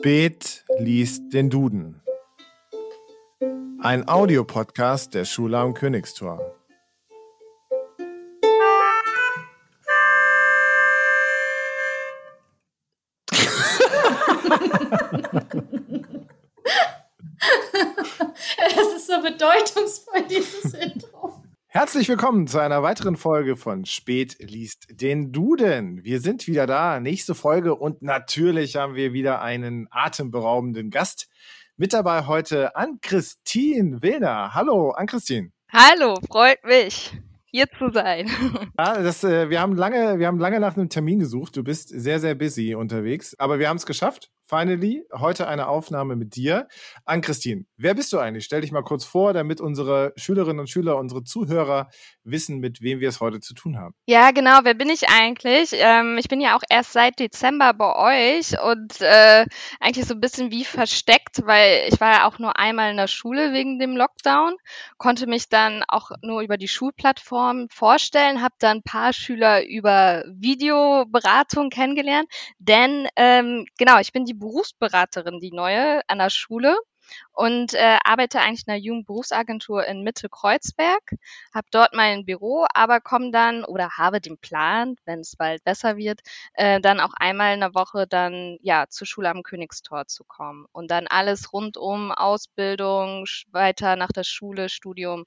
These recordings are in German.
Spät liest den Duden. Ein Audiopodcast der Schule am Königstor. Es ist so bedeutungsvoll, dieses Intro. Herzlich willkommen zu einer weiteren Folge von Spät liest den Duden. Wir sind wieder da, nächste Folge und natürlich haben wir wieder einen atemberaubenden Gast. Mit dabei heute Ann-Christine Wilner. Hallo, Ann-Christine. Hallo, freut mich, hier zu sein. Ja, das, äh, wir, haben lange, wir haben lange nach einem Termin gesucht. Du bist sehr, sehr busy unterwegs, aber wir haben es geschafft. Finally, heute eine Aufnahme mit dir. Ann-Christine, wer bist du eigentlich? Stell dich mal kurz vor, damit unsere Schülerinnen und Schüler, unsere Zuhörer wissen, mit wem wir es heute zu tun haben. Ja, genau, wer bin ich eigentlich? Ähm, ich bin ja auch erst seit Dezember bei euch und äh, eigentlich so ein bisschen wie versteckt, weil ich war ja auch nur einmal in der Schule wegen dem Lockdown, konnte mich dann auch nur über die Schulplattform vorstellen, habe dann ein paar Schüler über Videoberatung kennengelernt, denn ähm, genau, ich bin die Berufsberaterin, die neue an der Schule und äh, arbeite eigentlich in einer Jugendberufsagentur in Mitte-Kreuzberg, habe dort mein Büro, aber komme dann oder habe den Plan, wenn es bald besser wird, äh, dann auch einmal in der Woche dann ja zur Schule am Königstor zu kommen und dann alles rund um Ausbildung, weiter nach der Schule, Studium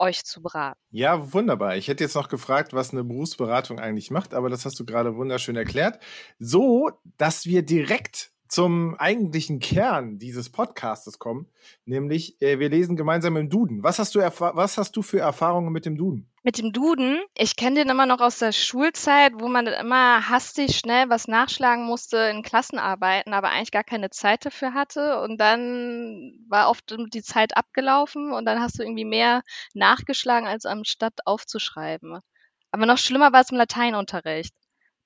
euch zu beraten. Ja, wunderbar. Ich hätte jetzt noch gefragt, was eine Berufsberatung eigentlich macht, aber das hast du gerade wunderschön erklärt. So, dass wir direkt zum eigentlichen Kern dieses Podcastes kommen, nämlich äh, wir lesen gemeinsam im Duden. Was hast du, was hast du für Erfahrungen mit dem Duden? Mit dem Duden, ich kenne den immer noch aus der Schulzeit, wo man immer hastig schnell was nachschlagen musste in Klassenarbeiten, aber eigentlich gar keine Zeit dafür hatte. Und dann war oft die Zeit abgelaufen und dann hast du irgendwie mehr nachgeschlagen, als anstatt aufzuschreiben. Aber noch schlimmer war es im Lateinunterricht.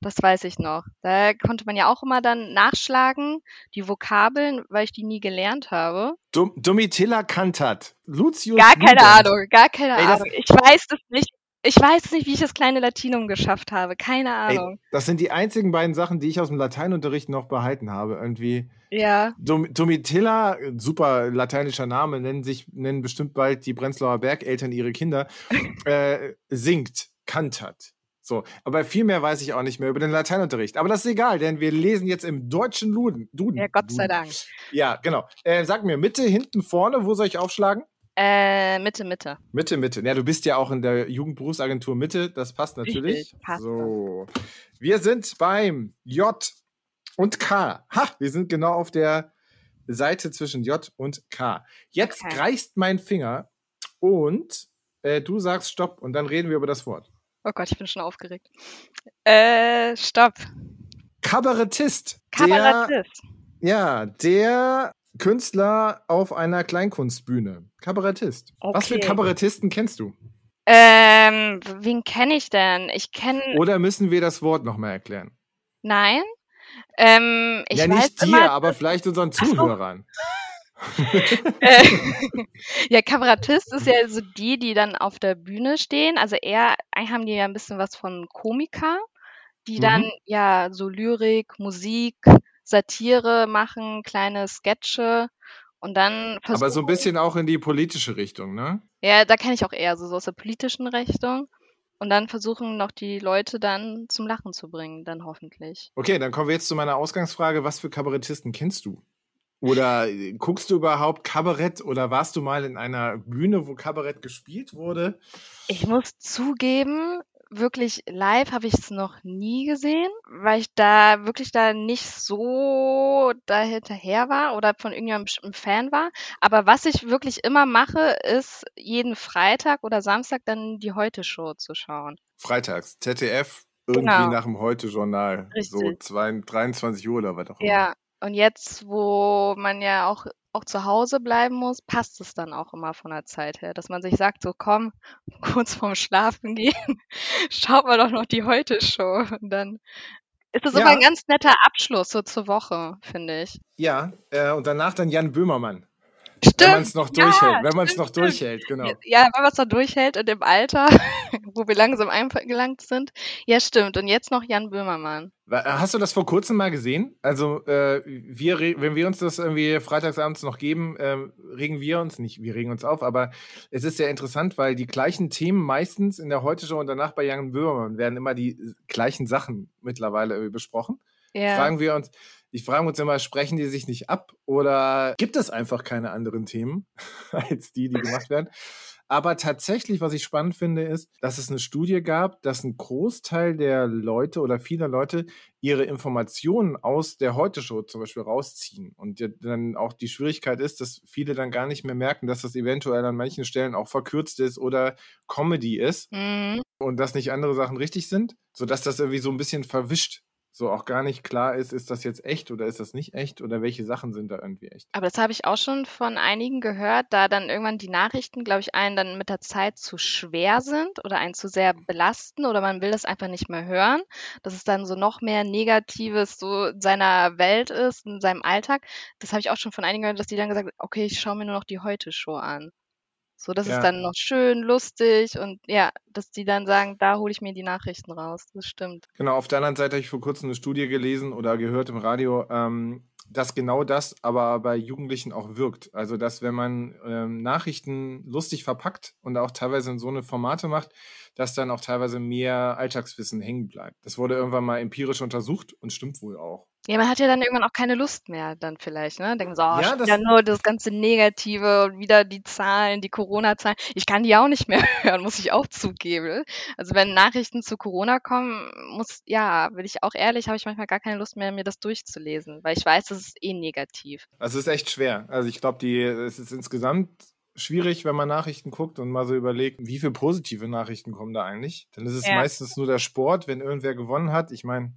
Das weiß ich noch. Da konnte man ja auch immer dann nachschlagen, die Vokabeln, weil ich die nie gelernt habe. Dom Domitilla Cantat. Lucius Gar keine Lubent. Ahnung, gar keine Ey, Ahnung. Ich weiß es nicht. Ich weiß nicht, wie ich das kleine Latinum geschafft habe. Keine Ey, Ahnung. das sind die einzigen beiden Sachen, die ich aus dem Lateinunterricht noch behalten habe. Irgendwie Ja. Dom Domitilla, super lateinischer Name, nennen sich nennen bestimmt bald die Prenzlauer Bergeltern ihre Kinder, äh, singt, kantert. So, aber viel mehr weiß ich auch nicht mehr über den Lateinunterricht. Aber das ist egal, denn wir lesen jetzt im deutschen Luden. Duden. Ja, Gott sei Duden. Dank. Ja, genau. Äh, sag mir, Mitte, hinten, vorne, wo soll ich aufschlagen? Äh, Mitte, Mitte. Mitte, Mitte. Ja, du bist ja auch in der Jugendberufsagentur Mitte, das passt natürlich. Richtig, passt so. Wir sind beim J und K. Ha, wir sind genau auf der Seite zwischen J und K. Jetzt Okay. kreist mein Finger und äh, du sagst Stopp und dann reden wir über das Wort. Oh Gott, ich bin schon aufgeregt. Äh, stopp. Kabarettist. Der, Kabarettist. ja, der Künstler auf einer Kleinkunstbühne. Kabarettist. Was für Okay. Kabarettisten kennst du? Ähm, wen kenne ich denn? Ich kenne. Oder müssen wir das Wort nochmal erklären? Nein. Ähm, ich ja, weiß nicht dir, immer, aber vielleicht unseren. Zuhörern. Äh, ja, Kabarettist ist ja so die, die dann auf der Bühne stehen. Also eher, eigentlich haben die ja ein bisschen was von Komiker, die Mhm. dann ja so Lyrik, Musik, Satire machen, kleine Sketche und dann Aber so ein bisschen auch in die politische Richtung, ne? Ja, da kenne ich auch eher so, so aus der politischen Richtung. Und dann versuchen noch die Leute dann zum Lachen zu bringen, dann hoffentlich. Okay, dann kommen wir jetzt zu meiner Ausgangsfrage. Was für Kabarettisten kennst du? Oder äh, guckst du überhaupt Kabarett oder warst du mal in einer Bühne, wo Kabarett gespielt wurde? Ich muss zugeben, wirklich live habe ich es noch nie gesehen, weil ich da wirklich da nicht so da hinterher war oder von irgendjemandem Fan war. Aber was ich wirklich immer mache, ist jeden Freitag oder Samstag dann die Heute-Show zu schauen. Freitags, ZDF, irgendwie Genau. nach dem Heute-Journal. So Richtig. zwei, 23 Uhr oder was auch immer. Ja, und jetzt, wo man ja auch, auch zu Hause bleiben muss, passt es dann auch immer von der Zeit her, dass man sich sagt, so komm, kurz vorm Schlafen gehen, schaut mal doch noch die Heute-Show. Und dann ist es Ja. immer ein ganz netter Abschluss so zur Woche, finde ich. Ja, äh, und danach dann Jan Böhmermann. Stimmt. Wenn man es noch ja, durchhält. Wenn man es noch durchhält, genau. Ja, wenn man es noch durchhält und im Alter, wo wir langsam eingelangt sind. Ja, stimmt. Und jetzt noch Jan Böhmermann. Hast du das vor kurzem mal gesehen? Also, äh, wir, wenn wir uns das irgendwie freitagsabends noch geben, äh, regen wir uns nicht, wir regen uns auf, aber es ist sehr interessant, weil die gleichen Themen meistens in der Heute-Show und danach bei Jan Böhmermann werden immer die gleichen Sachen mittlerweile besprochen. Ja. Fragen wir uns, ich frage uns immer, sprechen die sich nicht ab oder gibt es einfach keine anderen Themen als die, die gemacht werden? Aber tatsächlich, was ich spannend finde, ist, dass es eine Studie gab, dass ein Großteil der Leute oder vieler Leute ihre Informationen aus der Heute-Show zum Beispiel rausziehen. Und dann auch die Schwierigkeit ist, dass viele dann gar nicht mehr merken, dass das eventuell an manchen Stellen auch verkürzt ist oder Comedy ist mhm. und dass nicht andere Sachen richtig sind, sodass das irgendwie so ein bisschen verwischt so auch gar nicht klar ist, ist das jetzt echt oder ist das nicht echt oder welche Sachen sind da irgendwie echt. Aber das habe ich auch schon von einigen gehört, da dann irgendwann die Nachrichten, glaube ich, einen dann mit der Zeit zu schwer sind oder einen zu sehr belasten oder man will das einfach nicht mehr hören, dass es dann so noch mehr Negatives so in seiner Welt ist, in seinem Alltag. Das habe ich auch schon von einigen gehört, dass die dann gesagt haben, okay, ich schaue mir nur noch die Heute-Show an. So, das ja. ist dann noch schön, lustig und ja, dass die dann sagen, da hole ich mir die Nachrichten raus. Das stimmt. Genau, auf der anderen Seite habe ich vor kurzem eine Studie gelesen oder gehört im Radio, ähm, dass genau das aber bei Jugendlichen auch wirkt. Also, dass wenn man ähm, Nachrichten lustig verpackt und auch teilweise in so eine Formate macht, dass dann auch teilweise mehr Alltagswissen hängen bleibt. Das wurde irgendwann mal empirisch untersucht und stimmt wohl auch. Ja, man hat ja dann irgendwann auch keine Lust mehr dann vielleicht, ne? Denken so, oh, ja, das, nur das ganze Negative und wieder die Zahlen, die Corona-Zahlen. Ich kann die auch nicht mehr hören, muss ich auch zugeben. Also wenn Nachrichten zu Corona kommen, muss, ja, will ich auch ehrlich, habe ich manchmal gar keine Lust mehr, mir das durchzulesen, weil ich weiß, das ist eh negativ. Also es ist echt schwer. Also ich glaube, die, es ist insgesamt schwierig, wenn man Nachrichten guckt und mal so überlegt, wie viele positive Nachrichten kommen da eigentlich. Dann ist es ja. meistens nur der Sport, wenn irgendwer gewonnen hat. Ich meine,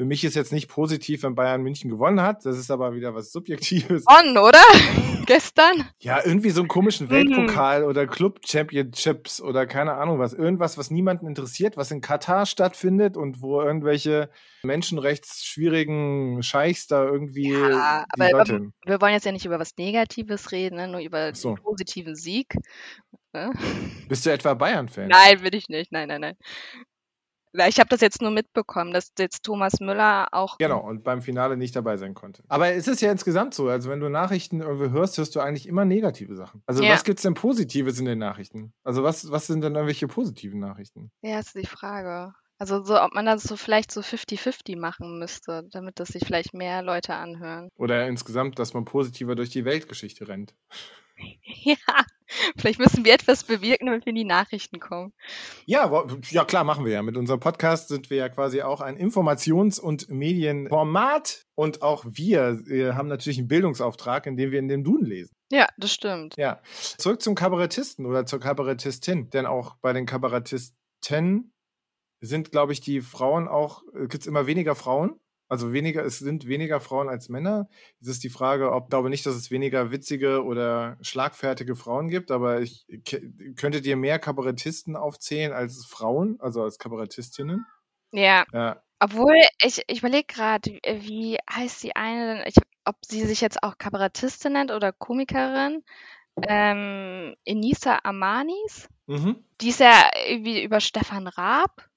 für mich ist jetzt nicht positiv, wenn Bayern München gewonnen hat. Das ist aber wieder was Subjektives. On, oder? Gestern? Ja, irgendwie so einen komischen mhm. Weltpokal oder Club Championships oder keine Ahnung was. Irgendwas, was niemanden interessiert, was in Katar stattfindet und wo irgendwelche menschenrechtsschwierigen Scheichs da irgendwie. Ja, aber, aber wir wollen jetzt ja nicht über was Negatives reden, ne? nur über so. den positiven Sieg. Ne? Bist du etwa Bayern-Fan? Nein, will ich nicht. Nein, nein, nein. Ich habe das jetzt nur mitbekommen, dass jetzt Thomas Müller auch. Genau, und beim Finale nicht dabei sein konnte. Aber es ist ja insgesamt so, also wenn du Nachrichten irgendwie hörst, hörst du eigentlich immer negative Sachen. Also ja. was gibt es denn Positives in den Nachrichten? Also was, was sind denn irgendwelche positiven Nachrichten? Ja, ist die Frage. Also so, ob man das so vielleicht so 50-50 machen müsste, damit das sich vielleicht mehr Leute anhören. Oder insgesamt, dass man positiver durch die Weltgeschichte rennt. Ja, vielleicht müssen wir etwas bewirken, damit wir in die Nachrichten kommen. Ja, ja, klar, machen wir ja. Mit unserem Podcast sind wir ja quasi auch ein Informations- und Medienformat. Und auch wir, wir haben natürlich einen Bildungsauftrag, indem wir in den Duden lesen. Ja, das stimmt. Ja. Zurück zum Kabarettisten oder zur Kabarettistin. Denn auch bei den Kabarettisten sind, glaube ich, die Frauen auch, äh, gibt es immer weniger Frauen also weniger, es sind weniger Frauen als Männer. Es ist die Frage, ob, ich glaube nicht, dass es weniger witzige oder schlagfertige Frauen gibt, aber ich könnte dir mehr Kabarettisten aufzählen als Frauen, also als Kabarettistinnen. Ja. ja. Obwohl, ich, ich überlege gerade, wie heißt die eine, ich, ob sie sich jetzt auch Kabarettistin nennt oder Komikerin. Ähm, Enisa Amanis. Mhm. Die ist ja irgendwie über Stefan Raab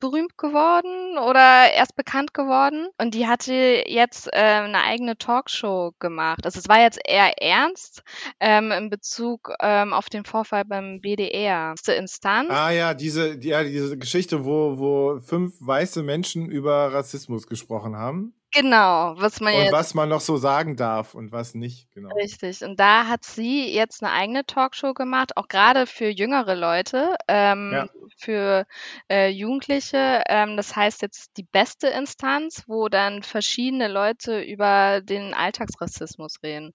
berühmt geworden oder erst bekannt geworden. Und die hatte jetzt äh, eine eigene Talkshow gemacht. Also es war jetzt eher ernst ähm, in Bezug ähm, auf den Vorfall beim BDR. Instanz. Ah ja, diese, ja, diese Geschichte, wo, wo fünf weiße Menschen über Rassismus gesprochen haben. Genau, was man und jetzt. was man noch so sagen darf und was nicht, genau. Richtig. Und da hat sie jetzt eine eigene Talkshow gemacht, auch gerade für jüngere Leute, ähm, ja. Für äh, Jugendliche. Ähm, das heißt jetzt die beste Instanz, wo dann verschiedene Leute über den Alltagsrassismus reden.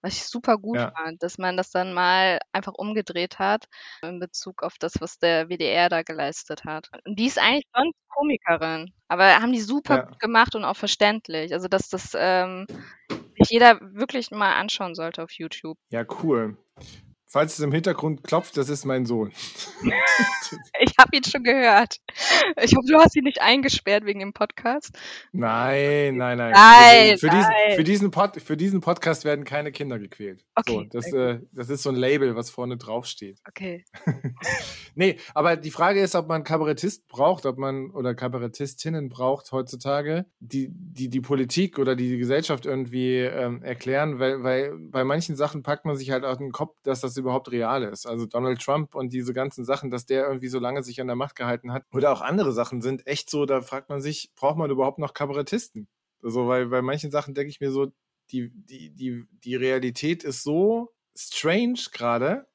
Was ich super gut ja. fand, dass man das dann mal einfach umgedreht hat in Bezug auf das, was der WDR da geleistet hat. Und die ist eigentlich sonst Komikerin, aber haben die super ja. gut gemacht und auch verständlich. Also, dass das ähm, sich jeder wirklich mal anschauen sollte auf YouTube. Ja, cool. Falls es im Hintergrund klopft, das ist mein Sohn. Ich habe ihn schon gehört. Ich hoffe, du hast ihn nicht eingesperrt wegen dem Podcast. Nein, nein, nein. Nein, für, diesen, nein. für, diesen Pod, für diesen Podcast werden keine Kinder gequält. Okay, So, das, sehr äh, das ist so ein Label, was vorne draufsteht. Okay. Nee, aber die Frage ist, ob man Kabarettist braucht, ob man oder Kabarettistinnen braucht heutzutage, die die, die Politik oder die Gesellschaft irgendwie ähm, erklären, weil, weil bei manchen Sachen packt man sich halt auf den Kopf, dass das überhaupt real ist. Also Donald Trump und diese ganzen Sachen, dass der irgendwie so lange sich an der Macht gehalten hat. Oder auch andere Sachen sind echt so, da fragt man sich, braucht man überhaupt noch Kabarettisten? Also, weil bei manchen Sachen denke ich mir so, die, die, die, die Realität ist so strange gerade,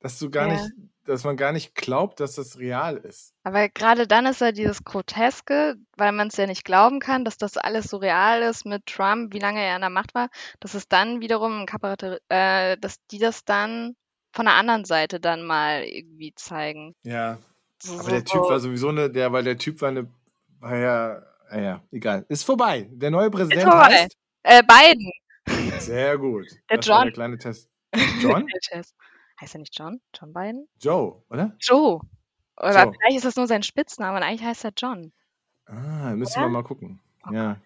dass du gar Ja. nicht, dass man gar nicht glaubt, dass das real ist. Aber gerade dann ist ja dieses Groteske, weil man es ja nicht glauben kann, dass das alles so real ist mit Trump, wie lange er an der Macht war, dass es dann wiederum ein Kabarett, äh, dass die das dann von der anderen Seite dann mal irgendwie zeigen. Ja. So, Aber so, der Typ war sowieso eine, der, weil der Typ war eine, war ja, naja, egal. Ist vorbei. Der neue Präsident vorbei. heißt. Äh, Biden. Sehr gut. Der das war John. der kleine Test. John? Tschüss. Heißt er nicht John? John Biden? Joe, oder? Joe. Oder Joe. vielleicht ist das nur sein Spitzname und eigentlich heißt er John. Ah, müssen Oder? wir mal gucken. Oh Ja.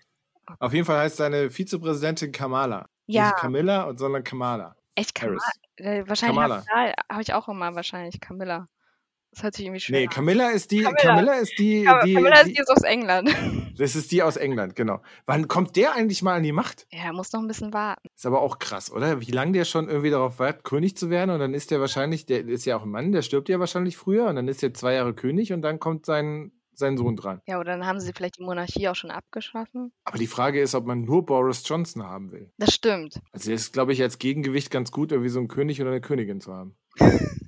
Gott. Auf jeden Fall heißt seine Vizepräsidentin Kamala. Ja, Nicht Camilla, und- sondern Kamala. echt Kamala. Äh, wahrscheinlich Kamala. habe hab ich auch immer wahrscheinlich Camilla. Das hört sich irgendwie schwer Nee. Camilla ist die, Camilla. Camilla ist die, Cam- die, Camilla ist die die ist aus England. das ist die aus England, genau. Wann kommt der eigentlich mal an die Macht? Ja, er muss noch ein bisschen warten. Ist aber auch krass, oder? Wie lange der schon irgendwie darauf wartet, König zu werden und dann ist der wahrscheinlich, der ist ja auch ein Mann, der stirbt ja wahrscheinlich früher und dann ist er zwei Jahre König und dann kommt sein, sein Sohn dran. Ja, oder dann haben sie vielleicht die Monarchie auch schon abgeschaffen. Aber die Frage ist, ob man nur Boris Johnson haben will. Das stimmt. Also der ist, glaube ich, als Gegengewicht ganz gut, irgendwie so einen König oder eine Königin zu haben.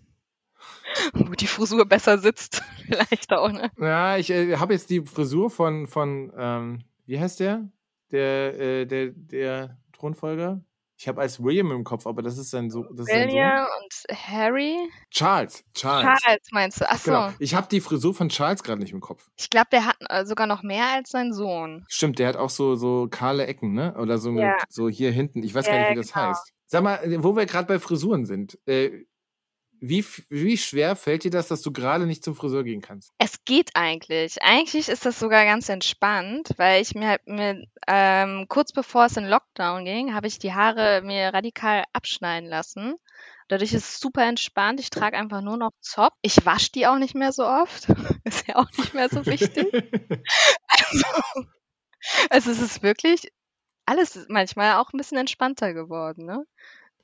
Wo die Frisur besser sitzt. vielleicht auch, ne? Ja, ich äh, habe jetzt die Frisur von, von ähm, wie heißt der? Der, äh, der, der Thronfolger? Ich habe als William im Kopf, aber das ist sein so. William und Harry. Charles. Charles. Charles meinst du? Ach so. Genau. Ich habe die Frisur von Charles gerade nicht im Kopf. Ich glaube, der hat äh, sogar noch mehr als sein Sohn. Stimmt, der hat auch so, so kahle Ecken, ne? Oder so, Ja. so hier hinten. Ich weiß Ja, gar nicht, wie das genau. heißt. Sag mal, wo wir gerade bei Frisuren sind. Äh, wie, wie schwer fällt dir das, dass du gerade nicht zum Friseur gehen kannst? Es geht eigentlich. Eigentlich ist das sogar ganz entspannt, weil ich mir, halt mir ähm, kurz bevor es in Lockdown ging, habe ich die Haare mir radikal abschneiden lassen. Dadurch ist es super entspannt. Ich trage einfach nur noch Zopf. Ich wasche die auch nicht mehr so oft. ist ja auch nicht mehr so wichtig. Also, also es ist wirklich alles ist manchmal auch ein bisschen entspannter geworden, ne?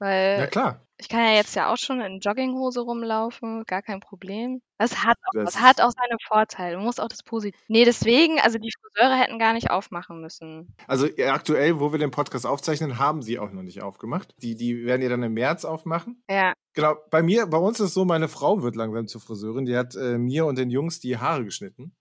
Weil ja, klar. ich kann ja jetzt ja auch schon in Jogginghose rumlaufen, gar kein Problem. Das hat auch, Das das hat auch seine Vorteile. Man muss auch das Positive. Nee, deswegen, also die Friseure hätten gar nicht aufmachen müssen. Also äh, aktuell, wo wir den Podcast aufzeichnen, haben sie auch noch nicht aufgemacht. Die, die werden ja dann im März aufmachen. Ja, Genau, bei mir, bei uns ist es so, meine Frau wird langsam zur Friseurin. Die hat äh, mir und den Jungs die Haare geschnitten.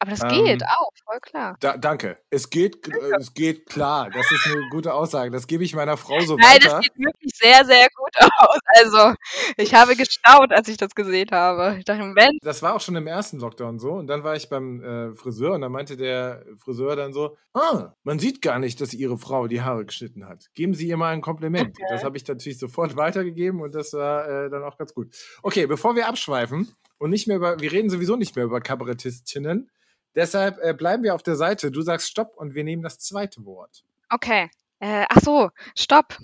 Aber das Ähm, geht auch, voll klar. Da, danke. Es geht, äh, es geht klar. Das ist eine gute Aussage. Das gebe ich meiner Frau so Nein, das weiter. sieht wirklich sehr, sehr gut aus. Also, ich habe gestaunt, als ich das gesehen habe. Ich dachte, wenn, Das war auch schon im ersten Lockdown so. Und dann war ich beim äh, Friseur und dann meinte der Friseur dann so: Ah, man sieht gar nicht, dass Ihre Frau die Haare geschnitten hat. Geben Sie ihr mal ein Kompliment. Das habe ich natürlich sofort weitergegeben und das war äh, dann auch ganz gut. Okay, bevor wir abschweifen und nicht mehr über, wir reden sowieso nicht mehr über Kabarettistinnen. Deshalb äh, bleiben wir auf der Seite. Du sagst Stopp und wir nehmen das zweite Wort. okay. Äh, ach so, stopp.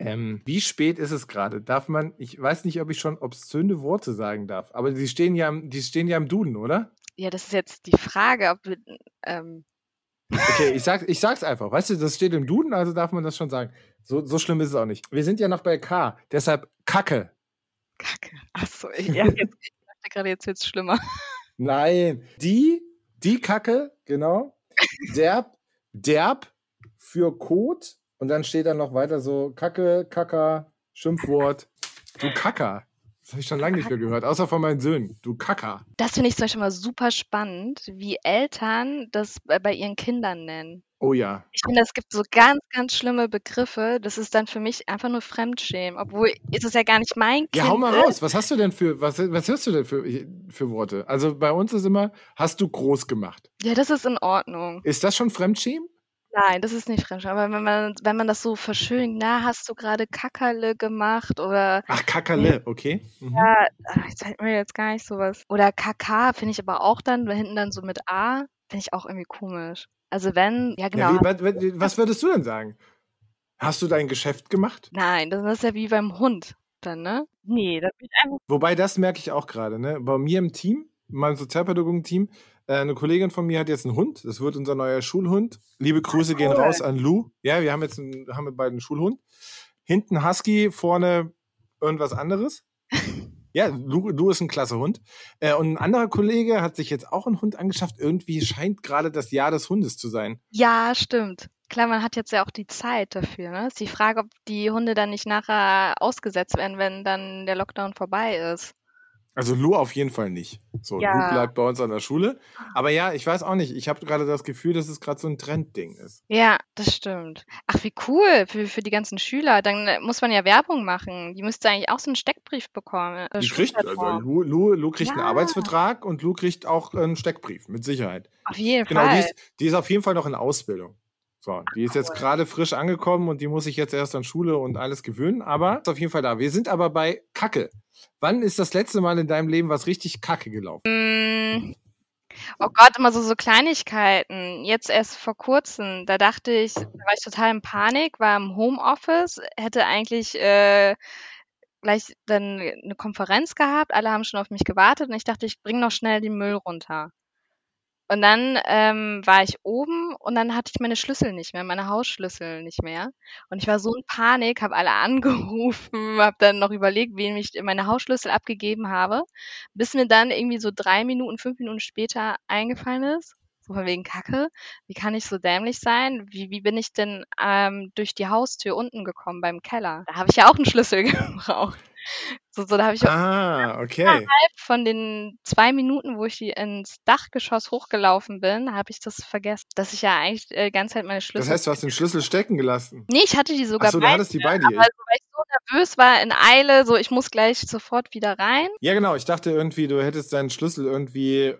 Ähm, wie spät ist es gerade? Darf man, ich weiß nicht, ob ich schon obszöne Worte sagen darf, aber die stehen ja, im- die stehen ja im Duden, oder? Ja, das ist jetzt die Frage, ob wir, ähm, Okay, ich, sag, ich sag's einfach. Weißt du, das steht im Duden, also darf man das schon sagen. So, so schlimm ist es auch nicht. Wir sind ja noch bei K, deshalb Kacke. Kacke. Ach so, ich, ja, jetzt, ich dachte gerade, jetzt wird's schlimmer. Nein, die, die Kacke, genau. Derb, derb für Kot und dann steht dann noch weiter so Kacke, Kacker, Schimpfwort. Du Kacker. Das habe ich schon lange nicht mehr gehört, außer von meinen Söhnen. Du Kacker. Das finde ich zum Beispiel mal super spannend, wie Eltern das bei bei ihren Kindern nennen. Oh ja. Ich finde, es gibt so ganz, ganz schlimme Begriffe. Das ist dann für mich einfach nur Fremdschämen. Obwohl, ist es ja gar nicht mein Kind. Ja, hau mal ne? raus. Was hast du denn für, was, was hörst du denn für, für Worte? Also bei uns ist immer, hast du groß gemacht. Ja, das ist in Ordnung. Ist das schon Fremdschämen? Nein, das ist nicht Fremdscham. Aber wenn man, wenn man das so verschönigt, na, hast du gerade Kackerle gemacht oder. Ach, Kackerle, okay. Mhm. Ja, ich zeig mir jetzt gar nicht sowas. Oder KK finde ich aber auch dann, hinten dann so mit A, finde ich auch irgendwie komisch. Also wenn, ja genau. Ja, wie, was, würdest du denn sagen? Hast du dein Geschäft gemacht? Nein, das ist ja wie beim Hund dann, ne? Nee, das wird einfach. Wobei, das merke ich auch gerade, ne? Bei mir im Team, in meinem Sozialpädagogen-Team, äh, eine Kollegin von mir hat jetzt einen Hund. Das wird unser neuer Schulhund. Liebe Grüße gehen raus an Lou. Ja, wir haben jetzt einen, haben wir bald einen Schulhund. Hinten Husky, vorne irgendwas anderes. Ja, Lou, Lou ist ein klasse Hund. Äh, und ein anderer Kollege hat sich jetzt auch einen Hund angeschafft. Irgendwie scheint gerade das Jahr des Hundes zu sein. Ja, stimmt. Klar, man hat jetzt ja auch die Zeit dafür. Ne? Ist die Frage, ob die Hunde dann nicht nachher ausgesetzt werden, wenn dann der Lockdown vorbei ist. Also Lou auf jeden Fall nicht. So, Ja. Lou bleibt bei uns an der Schule. Aber ja, ich weiß auch nicht. Ich habe gerade das Gefühl, dass es gerade so ein Trendding ist. Ja, das stimmt. Ach, wie cool für, für die ganzen Schüler. Dann äh, muss man ja Werbung machen. Die müsste eigentlich auch so einen Steckbrief bekommen. äh, Die kriegt, also. Lou, Lou, Lou kriegt einen Ja. Arbeitsvertrag und Lou kriegt auch einen Steckbrief, mit Sicherheit. Auf jeden Genau, die Fall. ist, die ist auf jeden Fall noch in Ausbildung. So, die ist jetzt gerade frisch angekommen und die muss sich jetzt erst an Schule und alles gewöhnen, aber ist auf jeden Fall da. Wir sind aber bei Kacke. Wann ist das letzte Mal in deinem Leben was richtig Kacke gelaufen? Mm, Oh Gott, immer so, so Kleinigkeiten. Jetzt erst vor kurzem, da dachte ich, da war ich total in Panik, war im Homeoffice, hätte eigentlich äh, gleich dann eine Konferenz gehabt, alle haben schon auf mich gewartet und ich dachte, ich bringe noch schnell den Müll runter. Und dann ähm, war ich oben und dann hatte ich meine Schlüssel nicht mehr, meine Hausschlüssel nicht mehr. Und ich war so in Panik, habe alle angerufen, habe dann noch überlegt, wem ich meine Hausschlüssel abgegeben habe, bis mir dann irgendwie so drei Minuten, fünf Minuten später eingefallen ist, so von wegen Kacke, wie kann ich so dämlich sein? Wie, wie bin ich denn ähm, durch die Haustür unten gekommen beim Keller? Da habe ich ja auch einen Schlüssel gebraucht. So, so da habe ich Ah, okay. von den zwei Minuten, wo ich die ins Dachgeschoss hochgelaufen bin, habe ich das vergessen, dass ich ja eigentlich äh, ganze Zeit meine Schlüssel. Das heißt, du hast den Schlüssel stecken gelassen. nee, ich hatte die sogar Achso, du hattest die bei dir. aber so, weil ich so nervös war in Eile, so ich muss gleich sofort wieder rein. Ja, genau. Ich dachte irgendwie, du hättest deinen Schlüssel irgendwie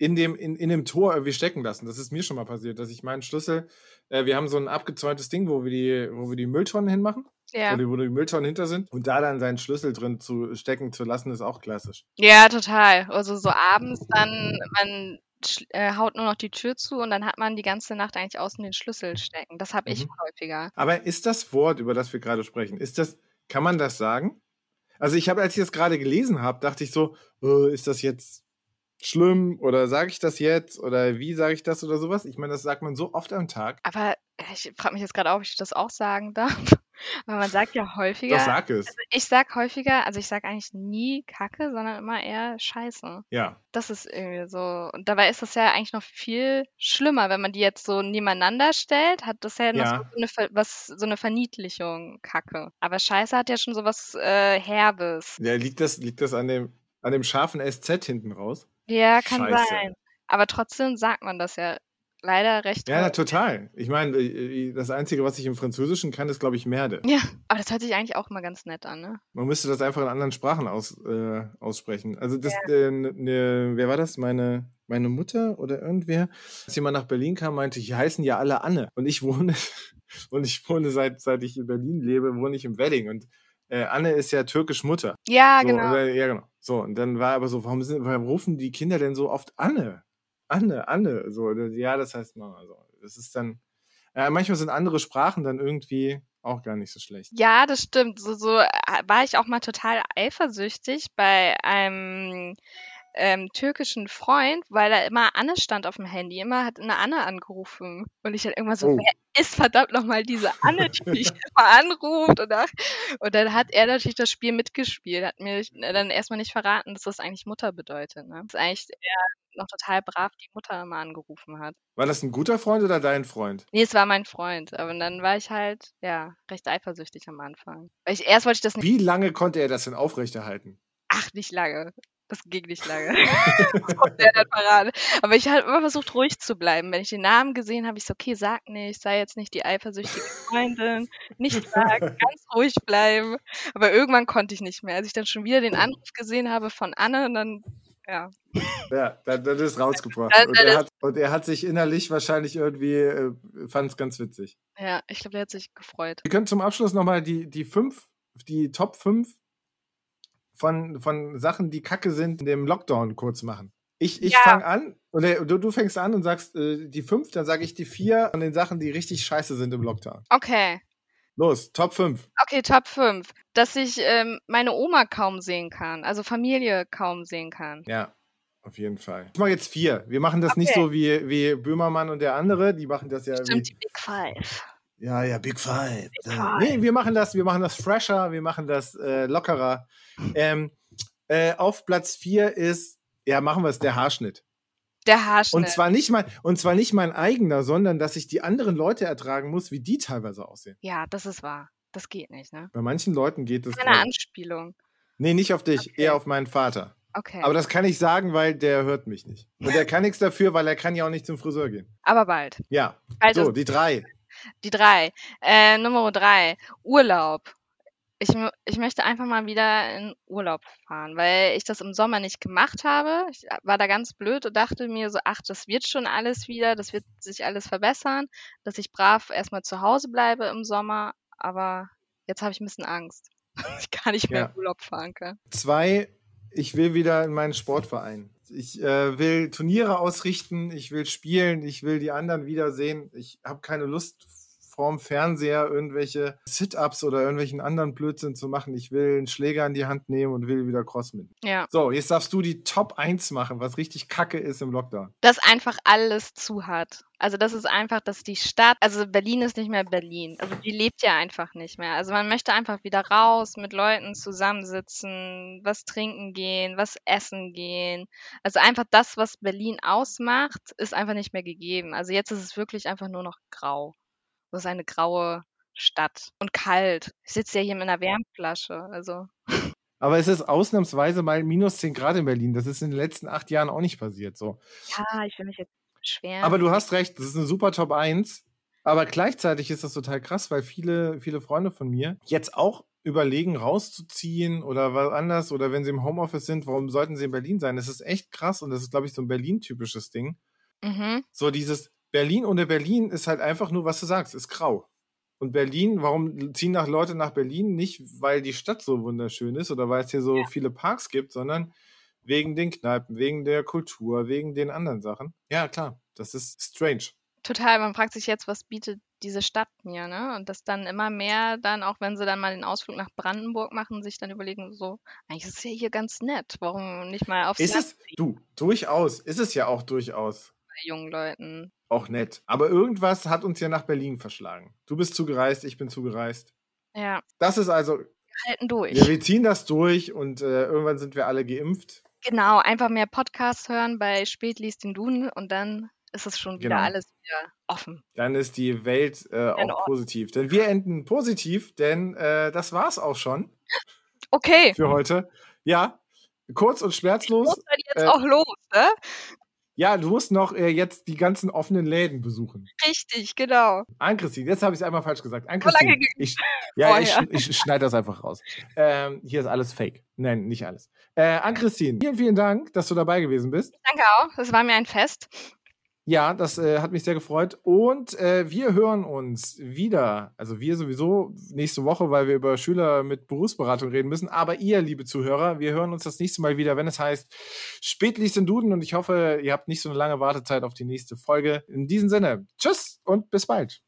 in dem, in, in dem Tor irgendwie stecken lassen. Das ist mir schon mal passiert, dass ich meinen Schlüssel, äh, wir haben so ein abgezäuntes Ding, wo wir die, wo wir die Mülltonnen hinmachen, Ja. wo, die, wo die Mülltonnen hinter sind. Und da dann seinen Schlüssel drin zu stecken zu lassen, ist auch klassisch. Ja, total. Also so abends dann, man äh, haut nur noch die Tür zu und dann hat man die ganze Nacht eigentlich außen den Schlüssel stecken. Das habe ich Mhm. häufiger. Aber ist das Wort, über das wir gerade sprechen, ist das, kann man das sagen? Also ich habe, als ich das gerade gelesen habe, dachte ich so, äh, ist das jetzt schlimm oder sage ich das jetzt oder wie sage ich das oder sowas? Ich meine, das sagt man so oft am Tag. Aber äh, ich frage mich jetzt gerade auch, ob ich das auch sagen darf. Aber man sagt ja häufiger. Doch sag es. Ich sag häufiger, also ich sag eigentlich nie Kacke, sondern immer eher Scheiße. Ja. Das ist irgendwie so. Und dabei ist das ja eigentlich noch viel schlimmer, wenn man die jetzt so nebeneinander stellt, hat das ja noch Ja. so eine, Ver was, so eine Verniedlichung, Kacke. Aber Scheiße hat ja schon so was äh, Herbes. Ja, liegt das, liegt das an dem, an dem scharfen SZ hinten raus? Ja, kann Scheiße. sein. Aber trotzdem sagt man das ja leider recht Ja, häufig. total. Ich meine, äh, das Einzige, was ich im Französischen kann, ist, glaube ich, Merde. Ja, aber das hört sich eigentlich auch mal ganz nett an, ne? Man müsste das einfach in anderen Sprachen aus, äh, aussprechen. Also das, äh, ne, wer war das? Meine, meine Mutter oder irgendwer? Als jemand nach Berlin kam, meinte, hier heißen ja alle Anne. Und ich wohne, und ich wohne seit, seit ich in Berlin lebe, wohne ich im Wedding. Und äh, Anne ist ja türkisch Mutter. Ja, so, genau. Oder, ja, genau. So, und dann war aber so, warum, sind, warum rufen die Kinder denn so oft Anne? Anne, Anne. So, oder, ja, das heißt Mama. So. Das ist dann, äh, manchmal sind andere Sprachen dann irgendwie auch gar nicht so schlecht. Ja, das stimmt. So, so äh, war ich auch mal total eifersüchtig bei einem ähm, türkischen Freund, weil da immer Anne stand auf dem Handy. Immer hat eine Anne angerufen. Und ich halt irgendwann so, Oh. wer ist verdammt nochmal diese Anne, die mich immer anruft? Und, ach, und dann hat er natürlich das Spiel mitgespielt, hat mir dann erstmal nicht verraten, dass das eigentlich Mutter bedeutet. Ne? Das ist eigentlich eher noch total brav die Mutter immer angerufen hat. War das ein guter Freund oder dein Freund? Nee, es war mein Freund. Aber dann war ich halt, ja, recht eifersüchtig am Anfang. Weil ich, erst wollte ich das nicht, Wie lange konnte er das denn aufrechterhalten? ach, nicht lange. Das ging nicht lange. das kommt der dann Parade. Aber ich habe immer versucht, ruhig zu bleiben. Wenn ich den Namen gesehen habe, ich so, okay, sag nicht, sei jetzt nicht die eifersüchtige Freundin, nicht sagen, ganz ruhig bleiben. Aber irgendwann konnte ich nicht mehr. Als ich dann schon wieder den Anruf gesehen habe von Anne, und dann, Ja. Ja, dann, dann ist rausgebracht. Und er, hat, und er hat sich innerlich wahrscheinlich irgendwie, äh, fand es ganz witzig. Ja, ich glaube, der hat sich gefreut. Wir können zum Abschluss nochmal die, die fünf, die Top 5 von, von Sachen, die kacke sind, in dem Lockdown kurz machen. Ich, ich Ja. fange an, oder du, du fängst an und sagst äh, die fünf, dann sage ich die vier von den Sachen, die richtig scheiße sind im Lockdown. Okay. Los, Top 5. Okay, Top 5. Dass ich ähm, meine Oma kaum sehen kann, also Familie kaum sehen kann. Ja, auf jeden Fall. Ich mache jetzt vier. Wir machen das nicht Okay. so wie, wie Böhmermann und der andere. Die machen das ja Stimmt, wie. die Big Five. Ja, ja, Big Five. Äh, Five. Nee, wir machen das, wir machen das fresher, wir machen das äh, lockerer. Ähm, äh, auf Platz vier ist, ja, machen wir es, der Haarschnitt. Der Haarschnitt. Und zwar nicht mein, und zwar nicht mein eigener, sondern dass ich die anderen Leute ertragen muss, wie die teilweise aussehen. ja, das ist wahr. Das geht nicht, ne? Bei manchen Leuten geht es. Keine Anspielung. Nee, nicht auf dich, Okay. eher auf meinen Vater. Okay. Aber das kann ich sagen, weil der hört mich nicht. Und der kann nichts dafür, weil er kann ja auch nicht zum Friseur gehen. Aber bald. Ja, Bald so, die drei. Die drei. Äh, Nummer drei. Urlaub. Ich, ich möchte einfach mal wieder in Urlaub fahren, weil ich das im Sommer nicht gemacht habe. Ich war da ganz blöd und dachte mir so, ach, das wird schon alles wieder, das wird sich alles verbessern, dass ich brav erstmal zu Hause bleibe im Sommer. Aber jetzt habe ich ein bisschen Angst, dass ich gar nicht mehr Ja. in Urlaub fahren kann. Zwei, ich will wieder in meinen Sportverein. Ich äh, will Turniere ausrichten, ich will spielen, ich will die anderen wiedersehen. Ich habe keine Lust, vorm Fernseher irgendwelche Sit-Ups oder irgendwelchen anderen Blödsinn zu machen. Ich will einen Schläger in die Hand nehmen und will wieder Cross mit. Ja. So, jetzt darfst du die Top 1 machen, was richtig kacke ist im Lockdown. dass einfach alles zu hat. Also das ist einfach, dass die Stadt, also Berlin ist nicht mehr Berlin. Also die lebt ja einfach nicht mehr. Also man möchte einfach wieder raus, mit Leuten zusammensitzen, was trinken gehen, was essen gehen. Also einfach das, was Berlin ausmacht, ist einfach nicht mehr gegeben. Also jetzt ist es wirklich einfach nur noch grau. Das ist eine graue Stadt und kalt. Ich sitze ja hier mit einer Wärmflasche. Also Aber es ist ausnahmsweise mal minus 10 Grad in Berlin. Das ist in den letzten acht Jahren auch nicht passiert. So. ja, ich will mich jetzt beschweren. Aber du hast recht, das ist eine super Top 1. Aber gleichzeitig ist das total krass, weil viele, viele Freunde von mir jetzt auch überlegen, rauszuziehen oder woanders oder wenn sie im Homeoffice sind, warum sollten sie in Berlin sein? Das ist echt krass und das ist, glaube ich, so ein Berlin-typisches Ding. mhm. So dieses Berlin ohne Berlin ist halt einfach nur, was du sagst, ist grau. Und Berlin, warum ziehen nach Leute nach Berlin? Nicht, weil die Stadt so wunderschön ist oder weil es hier so viele Parks gibt, sondern wegen den Kneipen, wegen der Kultur, wegen den anderen Sachen. Ja, klar, das ist strange. Total, man fragt sich jetzt, was bietet diese Stadt mir, ne? Und das dann immer mehr dann, auch wenn sie dann mal den Ausflug nach Brandenburg machen, sich dann überlegen, so, eigentlich ist es ja hier ganz nett, warum nicht mal aufs Ist Land es, du, durchaus, ist es ja auch durchaus bei jungen Leuten? auch nett. Aber irgendwas hat uns ja nach Berlin verschlagen. Du bist zugereist, ich bin zugereist. Ja, Das ist also, wir halten durch. ja, wir ziehen das durch und äh, irgendwann sind wir alle geimpft. Genau, einfach mehr Podcasts hören bei Spät liest den Duden und dann ist es schon wieder Genau. alles wieder offen. Dann ist die Welt äh, auch Ordnung. positiv. Denn wir enden positiv, denn äh, das war's auch schon Okay, für heute. Ja, kurz und muss schmerzlos. dann jetzt äh, auch los, ne? Ja, du musst noch äh, jetzt die ganzen offenen Läden besuchen. Richtig, genau. Ann-Christine, jetzt habe ich es einmal falsch gesagt. Ann-Christine, ich, ja, ich, vorher. schn- ich schneide das einfach raus. Ähm, hier ist alles fake. Nein, nicht alles. Äh, Ann-Christine, vielen, vielen Dank, dass du dabei gewesen bist. Danke auch, es war mir ein Fest. Ja, das äh, hat mich sehr gefreut. Und äh, wir hören uns wieder, also wir sowieso nächste Woche, weil wir über Schüler mit Berufsberatung reden müssen. Aber ihr, liebe Zuhörer, wir hören uns das nächste Mal wieder, wenn es heißt Spätliest in Duden. Und ich hoffe, ihr habt nicht so eine lange Wartezeit auf die nächste Folge. In diesem Sinne, tschüss und bis bald.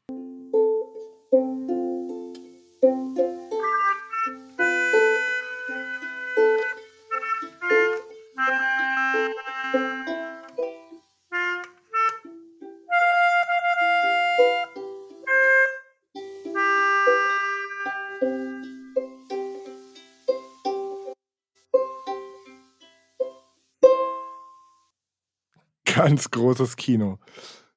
Ganz großes Kino.